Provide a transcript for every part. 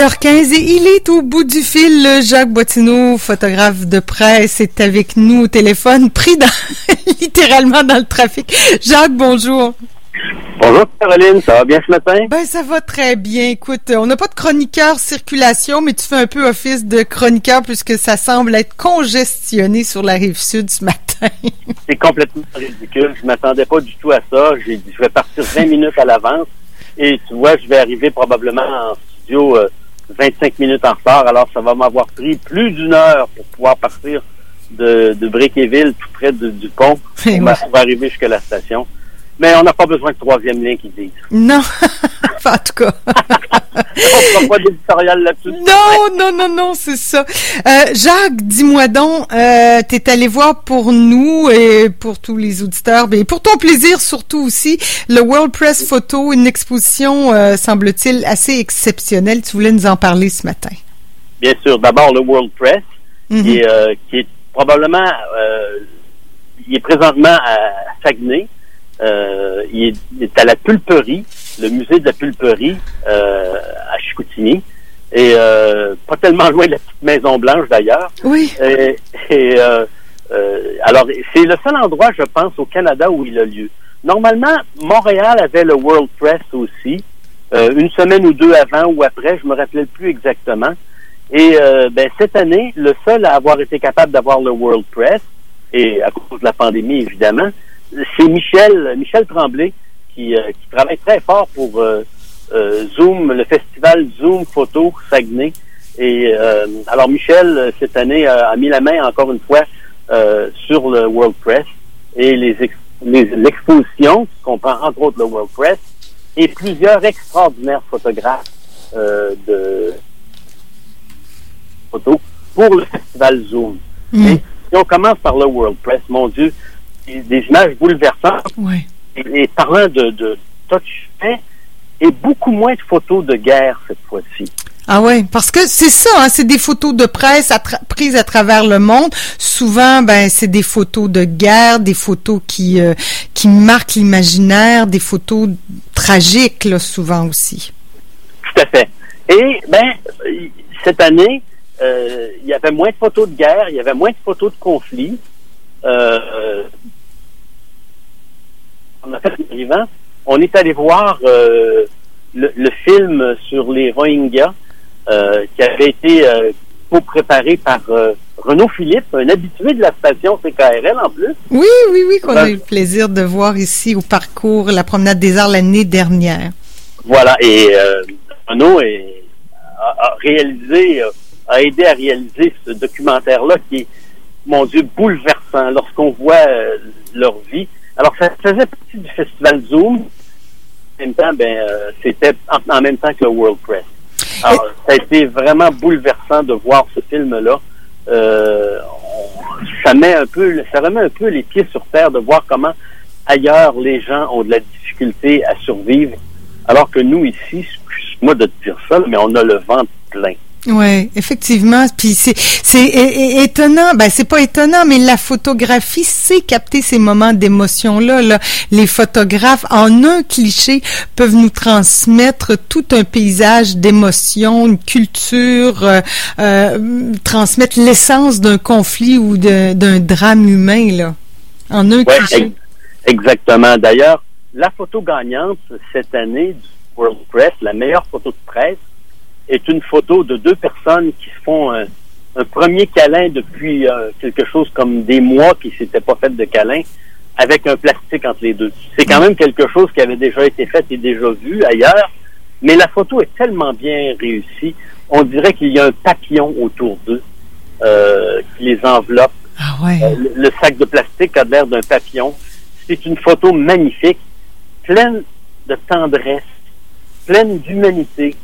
8h15 et il est au bout du fil. Jacques Boitineau, photographe de presse, est avec nous au téléphone, pris dans, littéralement dans le trafic. Jacques, bonjour. Bonjour Caroline, ça va bien ce matin? Ben ça va très bien. Écoute, on n'a pas de chroniqueur circulation, mais tu fais un peu office de chroniqueur puisque ça semble être congestionné sur la rive sud ce matin. C'est complètement ridicule. Je m'attendais pas du tout à ça. J'ai dit je vais partir 20 minutes à l'avance et tu vois, je vais arriver probablement en studio 25 euh, minutes en retard. Alors ça va m'avoir pris plus d'une heure pour pouvoir partir de, de Briqueville, tout près du pont, pour arriver jusqu'à la station. Mais on n'a pas besoin de troisième lien qui dise. Non, en tout cas. on ne pas d'éditorial là-dessus. Non, non, non, non, c'est ça. Euh, Jacques, dis-moi donc, euh, tu es allé voir pour nous et pour tous les auditeurs, mais pour ton plaisir surtout aussi, le World Press Photo, une exposition, euh, semble-t-il, assez exceptionnelle. Tu voulais nous en parler ce matin. Bien sûr. D'abord, le World Press, qui, mhm. est, euh, qui, est, probablement, il est présentement à Saguenay. Euh, il, est, à la pulperie, le musée de la pulperie euh, à Chicoutimi. Et euh, pas tellement loin de la petite Maison Blanche d'ailleurs. Oui. Et, euh, alors, c'est le seul endroit, je pense, au Canada où il a lieu. Normalement, Montréal avait le World Press aussi, une semaine ou deux avant ou après, je me rappelais plus exactement. Et ben, cette année, le seul à avoir été capable d'avoir le World Press, et à cause de la pandémie évidemment, c'est Michel, Michel Tremblay qui, euh, qui travaille très fort pour euh, euh, Zoom, le festival Zoom Photo Saguenay. Et alors Michel, cette année, a mis la main encore une fois sur le World Press et les, l'exposition, qui comprend entre autres le World Press, et plusieurs extraordinaires photographes de photos pour le festival Zoom. Mm. Et si on commence par le World Press, mon Dieu, des images bouleversantes. Et, parlant de, de touch et beaucoup moins de photos de guerre cette fois-ci. Ah ouais, parce que c'est ça, hein, c'est des photos de presse prises à travers le monde. Souvent, ben c'est des photos de guerre, des photos qui euh, qui marquent l'imaginaire, des photos tragiques là, souvent aussi. Tout à fait. Et ben cette année, euh, il y avait moins de photos de guerre, il y avait moins de photos de conflits. Euh, on a fait On est allé voir euh, le, film sur les Rohingyas euh, qui avait été euh, préparé par Renaud Philippe, un habitué de la station CKRL en plus. Oui, oui, oui, qu'on a eu le plaisir de voir ici au parcours La Promenade des Arts l'année dernière. Voilà, et Renaud a, réalisé, a aidé à réaliser ce documentaire-là qui est, mon Dieu, bouleversant lorsqu'on voit leur vie. Alors, ça faisait partie du festival Zoom. En même temps, ben, euh, c'était en, même temps que le World Press. Alors, ça a été vraiment bouleversant de voir ce film-là. Euh, ça met un peu, ça remet un peu les pieds sur terre de voir comment ailleurs les gens ont de la difficulté à survivre, alors que nous ici, excuse-moi de te dire ça, mais on a le vent plein. Oui, effectivement. Puis c'est c'est étonnant. Ben c'est pas étonnant, mais la photographie sait capter ces moments d'émotion là, là. Les photographes, en un cliché, peuvent nous transmettre tout un paysage d'émotion, une culture, euh, euh, transmettre l'essence d'un conflit ou d'un drame humain là. En un cliché. exactement. D'ailleurs, la photo gagnante cette année du World Press, la meilleure photo de presse est une photo de deux personnes qui font un, premier câlin depuis euh, quelque chose comme des mois qui s'étaient pas fait de câlin avec un plastique entre les deux. C'est quand même quelque chose qui avait déjà été fait et déjà vu ailleurs, mais la photo est tellement bien réussie. On dirait qu'il y a un papillon autour d'eux euh, qui les enveloppe. Ah ouais. Euh, le, le, sac de plastique a l'air d'un papillon. C'est une photo magnifique, pleine de tendresse, pleine d'humanité.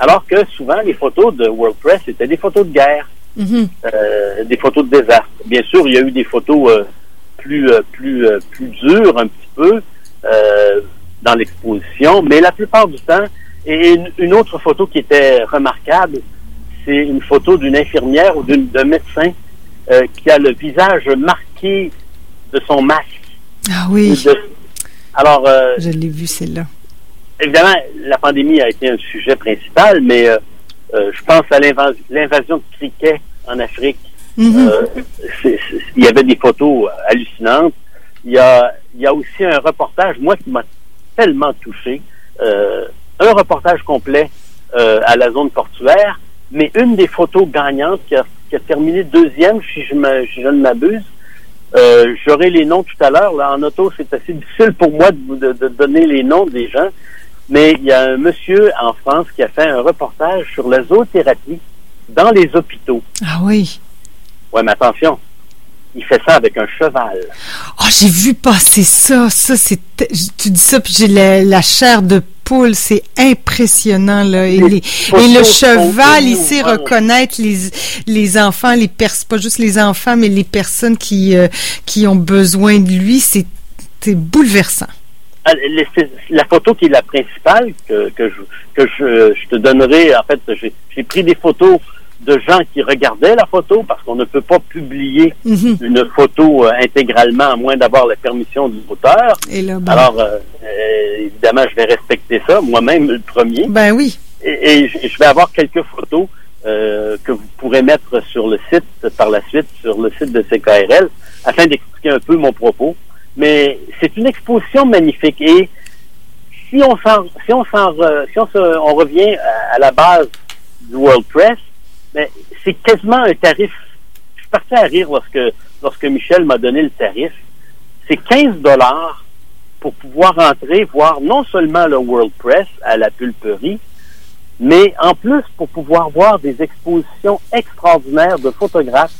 Alors que souvent, les photos de World Press, c'était des photos de guerre, mm-hmm. euh, des photos de désastre. Bien sûr, il y a eu des photos euh, plus, euh, plus, plus dures un petit peu dans l'exposition, mais la plupart du temps, et une, autre photo qui était remarquable, c'est une photo d'une infirmière ou d'un médecin qui a le visage marqué de son masque. Ah oui. Alors, je l'ai vu celle-là évidemment, la pandémie a été un sujet principal, mais euh, je pense à l'invasion de criquets en Afrique. Mhm. il y avait des photos hallucinantes. Il y a, il y a aussi un reportage, moi, qui m'a tellement touché. un reportage complet à la zone portuaire, mais une des photos gagnantes qui a, qui a terminé deuxième, si je, me, si je ne m'abuse, euh, J'aurai les noms tout à l'heure. Là, en auto, c'est assez difficile pour moi de, de, donner les noms des gens. Mais il y a un monsieur en France qui a fait un reportage sur la zoothérapie dans les hôpitaux. Ah oui. Ouais, mais attention. Il fait ça avec un cheval. Oh, j'ai vu passer ça. Ça, c'est. Tu dis ça, puis j'ai la, la chair de c'est impressionnant là. Et, le cheval, il sait reconnaître les les enfants, les pers pas juste les enfants, mais les personnes qui euh, qui ont besoin de lui. C'est bouleversant. Ah, la photo qui est la principale que, que, je, que je, je te donnerai, en fait, j'ai pris des photos de gens qui regardaient la photo parce qu'on ne peut pas publier mhm. une photo euh, intégralement à moins d'avoir la permission du auteur. Et là, Alors, euh, euh, évidemment, je vais respecter ça, moi-même le premier. Ben oui. Et, je vais avoir quelques photos que vous pourrez mettre sur le site par la suite, sur le site de CKRL, afin d'expliquer un peu mon propos. Mais c'est une exposition magnifique et si on s'en, si on s'en, si on, on revient à la base du World Press, mais c'est quasiment un tarif. Je suis parti à rire lorsque, lorsque Michel m'a donné le tarif. C'est 15 dollars pour pouvoir entrer voir non seulement le World Press à la pulperie, mais en plus pour pouvoir voir des expositions extraordinaires de photographes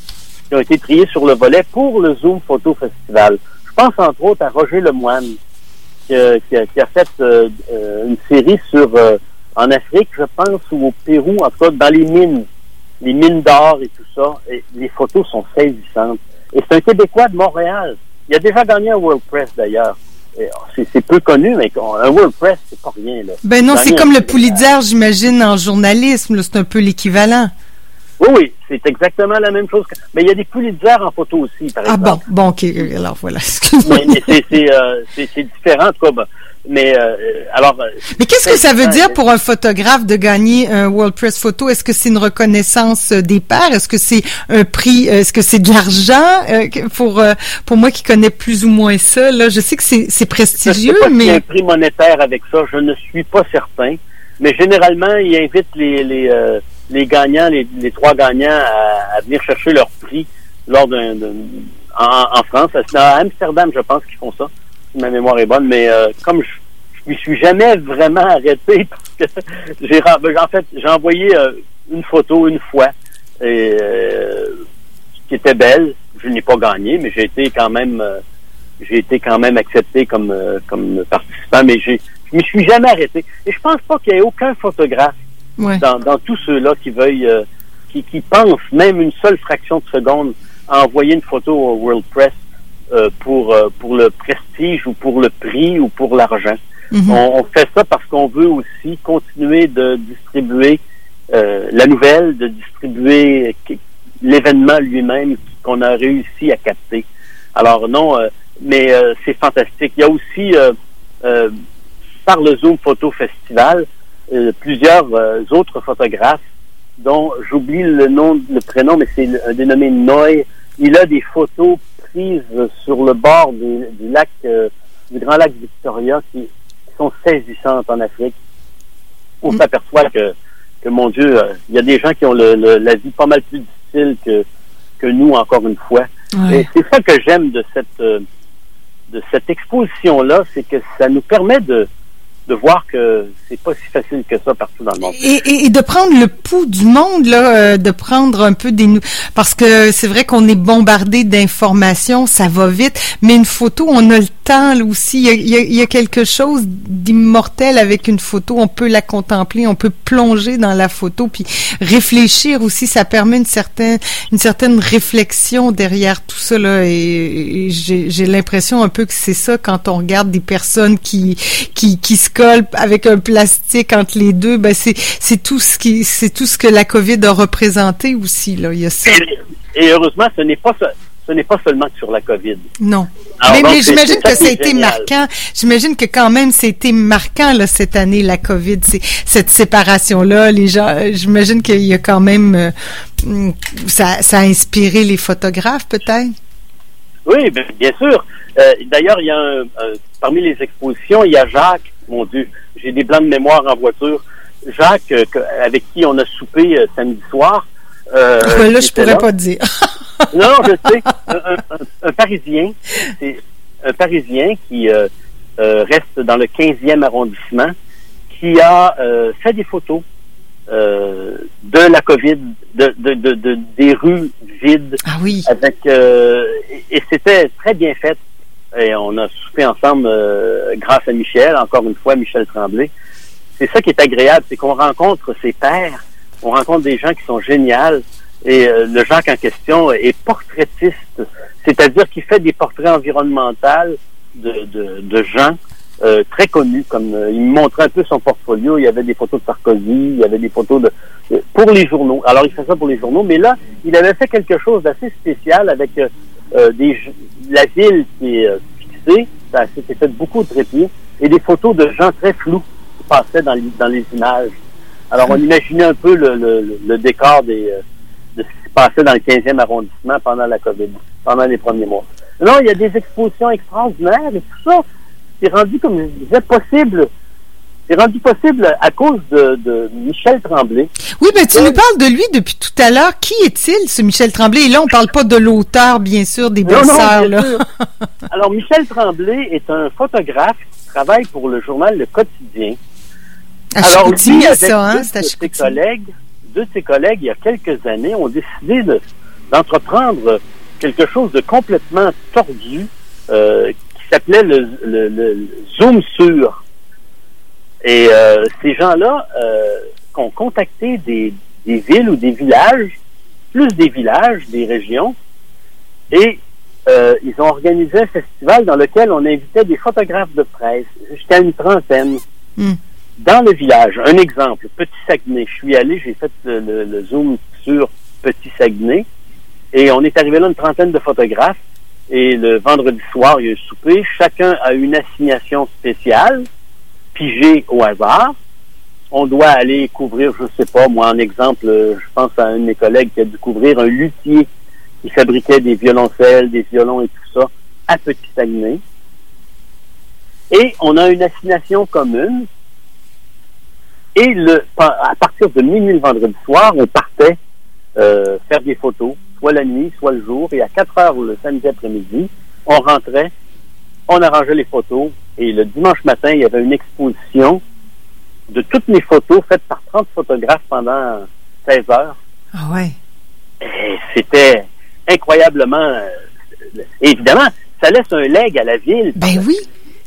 qui ont été triés sur le volet pour le Zoom Photo Festival. Je pense entre autres à Roger Lemoine, qui, qui, a, qui a, fait euh, euh, une série sur euh, en Afrique, je pense, ou au Pérou, en tout cas dans les mines les mines d'or et tout ça. Et les photos sont saisissantes. Et c'est un Québécois de Montréal. Il a déjà gagné un World Press d'ailleurs. Oh, c'est peu connu, mais un World Press, c'est pas rien. Là. Ben non, c'est comme le Pulitzer, j'imagine, en journalisme. C'est un peu l'équivalent. Oui, oui, c'est exactement la même chose. Mais il y a des Pulitzer en photo aussi, par exemple. Ah bon, bon, ok. Alors voilà. mais, mais euh, c'est différent, en tout cas. Ben, mais euh, alors. Euh, Mais qu'est-ce que ça veut dire pour un photographe de gagner un World Press Photo? Est-ce que c'est une reconnaissance euh, des pairs? Est-ce que c'est un prix Est-ce que c'est de l'argent pour pour moi qui connais plus ou moins ça Là, je sais que c'est prestigieux, je sais pas mais y a un prix monétaire avec ça, je ne suis pas certain. Mais généralement, ils invitent les les les gagnants, les, trois gagnants à, venir chercher leur prix lors d'un en, en France. À Amsterdam, je pense qu'ils font ça ma mémoire est bonne, mais euh, comme je, je me suis jamais vraiment arrêté parce que j'ai en fait j'ai envoyé euh, une photo une fois euh, qui était belle. Je n'ai pas gagné, mais j'ai été quand même j'ai été quand même accepté comme comme participant, mais j'ai je me suis jamais arrêté. Et je pense pas qu'il y ait aucun photographe dans, dans tous ceux-là qui veuillent qui, qui pensent même une seule fraction de seconde à envoyer une photo au World Press euh, pour euh, pour le prestige ou pour le prix ou pour l'argent. Mhm. on, fait ça parce qu'on veut aussi continuer de distribuer euh, la nouvelle, de distribuer l'événement lui-même qu'on a réussi à capter. Alors non, mais c'est fantastique. Il y a aussi par le Zoom Photo Festival plusieurs autres photographes dont j'oublie le nom, le prénom, mais c'est un dénommé Noy. Il a des photos sur le bord du, lac, euh, du grand lac Victoria, qui, sont saisissantes en Afrique. On mm. s'aperçoit que, que, mon Dieu, euh, il y a des gens qui ont le, la vie pas mal plus difficile que, que nous, encore une fois. Et c'est ça que j'aime de cette, euh, de cette exposition-là, c'est que ça nous permet de, de voir que c'est pas si facile que ça partout dans le monde. Et, et, de prendre le pouls du monde, là, euh, de prendre un peu des... Parce que c'est vrai qu'on est bombardé d'informations, ça va vite, mais une photo, on a le temps là, aussi. Il y, a, y a quelque chose d'immortel avec une photo. On peut la contempler, on peut plonger dans la photo, puis réfléchir aussi. Ça permet une certaine, une certaine réflexion derrière tout ça. Là, et, j'ai l'impression un peu que c'est ça quand on regarde des personnes qui, qui, qui se avec un plastique entre les deux. Ben c'est, c'est tout ce qui, c'est tout ce que la COVID a représenté aussi. Là, il y a ça. Et heureusement, ce n'est pas ce ce n'est pas seulement sur la COVID. Non. mais, j'imagine que ça a été marquant. J'imagine que quand même c'était marquant là, cette année la COVID, cette séparation là. Les gens, euh, j'imagine qu'il y a quand même euh, mm, ça, ça a inspiré les photographes peut-être? Oui, bien sûr. Euh, d'ailleurs, il y a un, parmi les expositions, il y a Jacques. Mon Dieu, j'ai des blancs de mémoire en voiture. Jacques, avec qui on a soupé samedi soir. là, je pourrais pas te dire. non, je sais. Un, Parisien, c'est un Parisien qui euh, euh, reste dans le 15e arrondissement, qui a euh, fait des photos de la COVID, de, de, de, des rues vides. Ah oui. Avec et, c'était très bien fait. Et on a soupé ensemble grâce à Michel, encore une fois Michel Tremblay. C'est ça qui est agréable, c'est qu'on rencontre ses pères, on rencontre des gens qui sont géniaux. Et euh, le Jacques en question est portraitiste, c'est-à-dire qu'il fait des portraits environnementaux de, de, de gens euh, très connus. Comme euh, il montrait un peu son portfolio, il y avait des photos de Sarkozy, il y avait des photos de pour les journaux. Alors il fait ça pour les journaux, mais là il avait fait quelque chose d'assez spécial avec des la ville qui est fixée, ça s'était fait beaucoup de trépieds et des photos de gens très flous qui passaient dans les, dans les images. Alors on imaginait un peu le, le, le décor des de ce qui se passait dans le 15e arrondissement pendant la COVID, pendant les premiers mois. Non, il y a des expositions extraordinaires et tout ça, c'est rendu, comme je disais, possible c'est rendu possible à cause de, Michel Tremblay. Oui, mais tu nous parles de lui depuis tout à l'heure. Qui est-il, ce Michel Tremblay? Et là, on parle pas de l'auteur, bien sûr, des belles-sœurs. Alors, Michel Tremblay est un photographe qui travaille pour le journal Le Quotidien. À Alors, lui, avec ça, hein? ses collègues, deux de ses collègues, il y a quelques années, ont décidé d'entreprendre quelque chose de complètement tordu euh, s'appelait le, zoom sur. Et euh, ces gens-là euh, ont contacté des, des, villes ou des villages, plus des villages, des régions, et euh, ils ont organisé un festival dans lequel on invitait des photographes de presse, jusqu'à une trentaine. Hmm dans le village, un exemple, Petit Saguenay. Je suis allé, j'ai fait le, zoom sur Petit Saguenay et on est arrivé là une trentaine de photographes et le vendredi soir, il y a un souper. Chacun a une assignation spéciale, pigée au hasard. On doit aller couvrir, je sais pas, moi, en exemple, je pense à un de mes collègues qui a dû couvrir un luthier qui fabriquait des violoncelles, des violons et tout ça à Petit Saguenay. Et on a une assignation commune et le, à partir de minuit le vendredi soir, on partait euh, faire des photos, soit la nuit, soit le jour. Et à 4 heures le samedi après-midi, on rentrait, on arrangeait les photos. Et le dimanche matin, il y avait une exposition de toutes mes photos faites par 30 photographes pendant 16 heures. Ah ouais. Et c'était incroyablement... Euh, évidemment, ça laisse un leg à la ville. Ben oui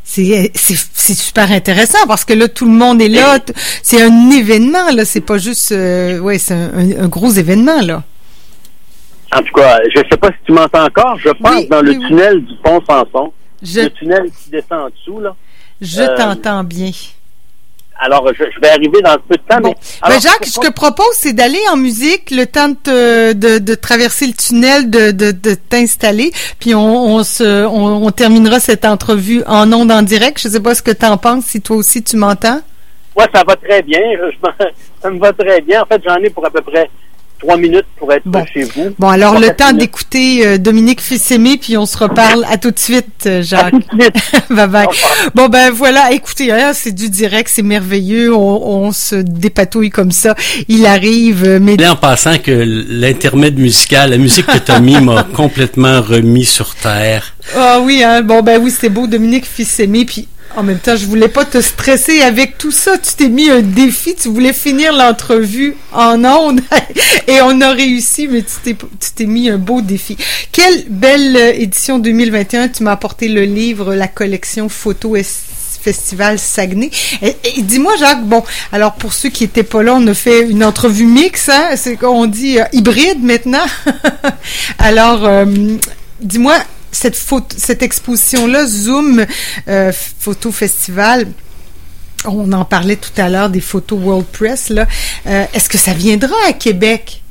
c'est super intéressant parce que là tout le monde est là. C'est un événement là. C'est pas juste euh, ouais c'est un, gros événement là. En tout cas je sais pas si tu m'entends encore. Je pense dans le tunnel du pont Samson le tunnel qui descend en dessous là. Je euh, t'entends bien alors, je, vais arriver dans un peu de temps. Mais, ben, Jacques, ce que je propose, c'est d'aller en musique, le temps de, de, de traverser le tunnel, de, de, de t'installer, puis on, on se, on, terminera cette entrevue en ondes en direct. Je sais pas ce que tu en penses, si toi aussi tu m'entends. Ouais, ça va très bien. ça me va très bien. En fait, j'en ai pour à peu près trois minutes pour être chez vous. Bon, alors le temps d'écouter euh, Dominique Fils-Aimé, puis on se reparle à tout de suite, euh, Jacques. À tout de suite. bye bye. Bon, ben voilà, écoutez, hein, c'est du direct, c'est merveilleux, on, se dépatouille comme ça. Il arrive, euh, mais... Là, en passant que l'intermède musical, la musique que tu as mis m'a complètement remis sur terre. Ah oui, hein, bon, ben oui, c'est beau, Dominique Fils-Aimé, puis en même temps, je voulais pas te stresser avec tout ça. Tu t'es mis un défi. Tu voulais finir l'entrevue en ondes et on a réussi, mais tu t'es, mis un beau défi. Quelle belle édition 2021. Tu m'as apporté le livre, la collection photo Festival Saguenay. Et, dis-moi, Jacques, bon, alors pour ceux qui étaient pas là, on a fait une entrevue mixte, hein, c'est qu'on dit euh, hybride maintenant. alors, euh, dis-moi, cette, cette exposition-là, Zoom euh, Photo Festival, on en parlait tout à l'heure des photos World Press, là. Euh, est-ce que ça viendra à Québec?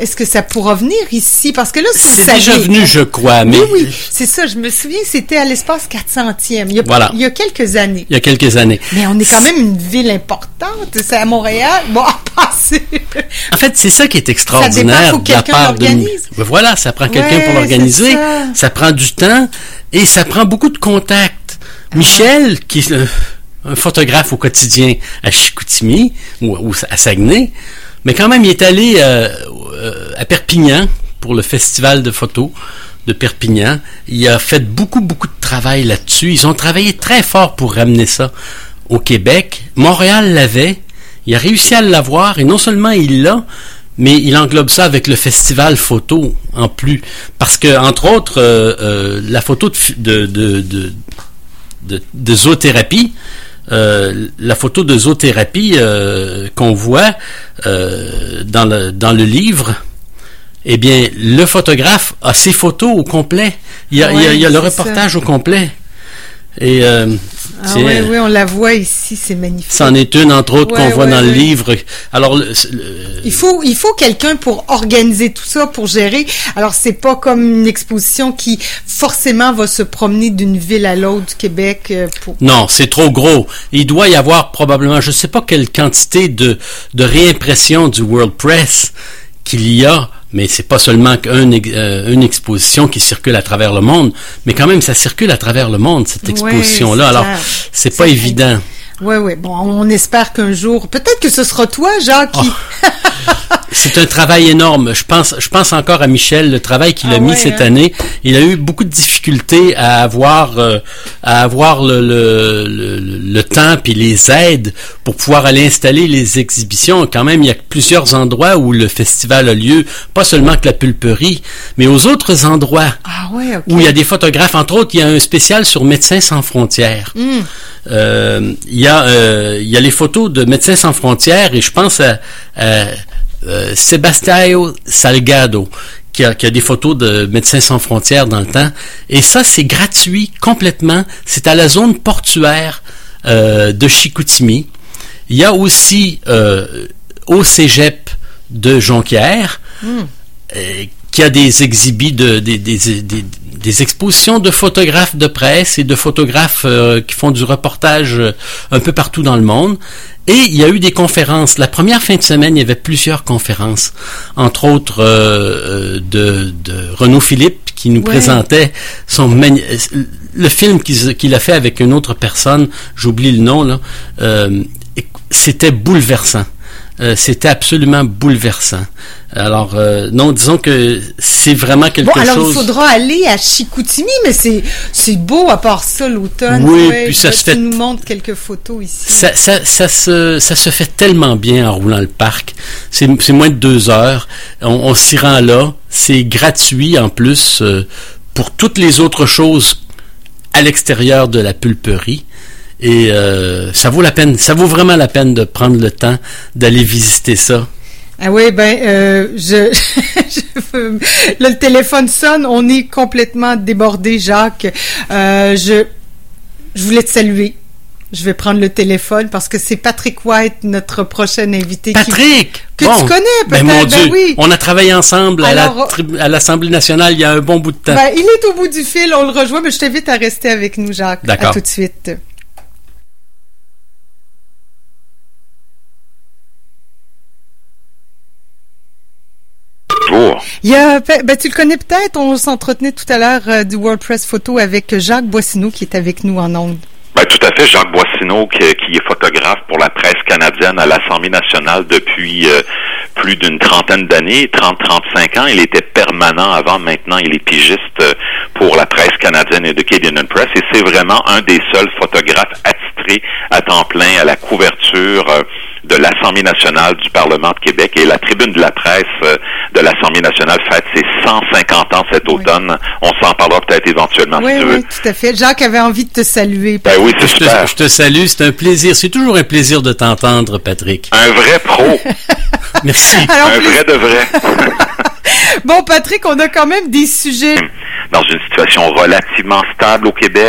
Est-ce que ça pourra venir ici? Parce que là, si C'est déjà venu, je crois, mais... Oui, oui, c'est ça. Je me souviens, c'était à l'espace 400e. Il y, a, Voilà. il y a quelques années. Il y a quelques années. Mais on est quand même une ville importante. C'est à Montréal. Bon, passer. En fait, c'est ça qui est extraordinaire faut de la quelqu'un part de... l'organise. Ben Voilà, ça prend quelqu'un Ouais, pour l'organiser. ça. prend du temps et ça prend beaucoup de contacts. Ah Michel, qui est un photographe au quotidien à Chicoutimi ou, ou à Saguenay, mais quand même, il est allé euh, euh, à Perpignan pour le festival de photos de Perpignan. Il a fait beaucoup, beaucoup de travail là-dessus. Ils ont travaillé très fort pour ramener ça au Québec. Montréal l'avait. Il a réussi à l'avoir et non seulement il l'a, mais il englobe ça avec le festival photo en plus. Parce que, entre autres, euh, euh, la photo de, de, de- de zoothérapie, euh, la photo de zoothérapie euh, qu'on voit euh, dans, le, dans le livre, eh bien, le photographe a ses photos au complet. Il y a, il y a- il y a le reportage au complet. Et euh, Ah oui, oui, on la voit ici. C'est magnifique. c'en est une, entre autres, Ouais, qu'on voit ouais, dans le livre. Alors, le- le- Il faut, il faut quelqu'un pour organiser tout ça, pour gérer. Alors, c'est pas comme une exposition qui forcément va se promener d'une ville à l'autre du Québec euh, pour. Non, c'est trop gros. Il doit y avoir probablement, je ne sais pas quelle quantité de, de réimpression du World Press qu'il y a, mais c'est pas seulement qu'une euh, une exposition qui circule à travers le monde, mais quand même ça circule à travers le monde cette Ouais, exposition-là. c'est Alors c'est pas évident. Ouais, ouais. Bon, on espère qu'un jour, peut-être que ce sera toi, Jacques, qui. Oh. C'est un travail énorme. Je pense, je pense encore à Michel, le travail qu'il Ah a mis ouais, cette hein? année. Il a eu beaucoup de difficultés à avoir, euh, à avoir le, le, le, le temps puis les aides pour pouvoir aller installer les exhibitions. Quand même, il y a plusieurs endroits où le festival a lieu, pas seulement que la pulperie, mais aux autres endroits Ah ouais, où il y a des photographes. Entre autres, il y a un spécial sur Médecins sans frontières. Hmm. Euh, il y a euh, il y a les photos de Médecins sans frontières et je pense à, à, euh, Sebastião Salgado qui a, qui a des photos de Médecins sans frontières dans le temps. Et ça c'est gratuit complètement. C'est à la zone portuaire euh, de Chicoutimi. Il y a aussi euh, au Cégep de Jonquière euh, qui a des exhibits de des, des, des, des expositions de photographes de presse et de photographes euh, qui font du reportage euh, un peu partout dans le monde. Et il y a eu des conférences. La première fin de semaine, il y avait plusieurs conférences, entre autres euh, de, de Renaud Philippe qui nous Ouais. présentait son le film qu'il a fait avec une autre personne. J'oublie le nom là. C'était bouleversant. Euh, c'était absolument bouleversant. Alors, euh, non, disons que c'est vraiment quelque Bon, alors chose. il faudra aller à Chicoutimi, mais c'est c'est beau à part ça l'automne. Oui, Ouais, puis ça se fait- Tu nous montres quelques photos ici. Ça, ça, ça, se, ça se fait tellement bien en roulant le parc. C'est c'est moins de deux heures. On, on s'y rend là. C'est gratuit en plus euh, pour toutes les autres choses à l'extérieur de la pulperie. Et euh, ça vaut la peine, ça vaut vraiment la peine de prendre le temps d'aller visiter ça. Ah oui, ben, euh, je, je- là, le téléphone sonne, on est complètement débordé, Jacques. Euh, je, je voulais te saluer. Je vais prendre le téléphone parce que c'est Patrick White, notre prochain invité. qui- Patrick! que tu connais Ben peut-être, mon ben Dieu, oui. on a travaillé ensemble à Alors, l'Assemblée nationale il y a un bon bout de temps. Ben, il est au bout du fil, on le rejoint, mais je t'invite à rester avec nous, Jacques. D'accord. À tout de suite. Bonjour. Il y a, ben, tu le connais peut-être, on s'entretenait tout à l'heure euh, du World Press Photo avec Jacques Boissineau qui est avec nous en ondes. Ben, tout à fait, Jacques Boissineau, qui, qui est photographe pour la presse canadienne à l'Assemblée nationale depuis euh, plus d'une trentaine d'années, 30-35 ans. Il était permanent avant, maintenant il est pigiste euh, pour la presse canadienne et de Canadian Press. Et c'est vraiment un des seuls photographes attitrés à temps plein à la couverture euh, de l'Assemblée nationale du Parlement de Québec. Et la tribune de la presse euh, de l'Assemblée nationale fête ses 150 ans cet Oui. automne. On s'en parlera peut-être éventuellement Oui, si tu oui, veux. tout à fait. Jacques avait envie de te saluer. Ben oui, c'est Je te, super. je te salue, c'est un plaisir. C'est toujours un plaisir de t'entendre, Patrick. Un vrai pro. Merci. Alors, un plus- vrai de vrai. Bon, Patrick, on a quand même des sujets. Dans une situation relativement stable au Québec,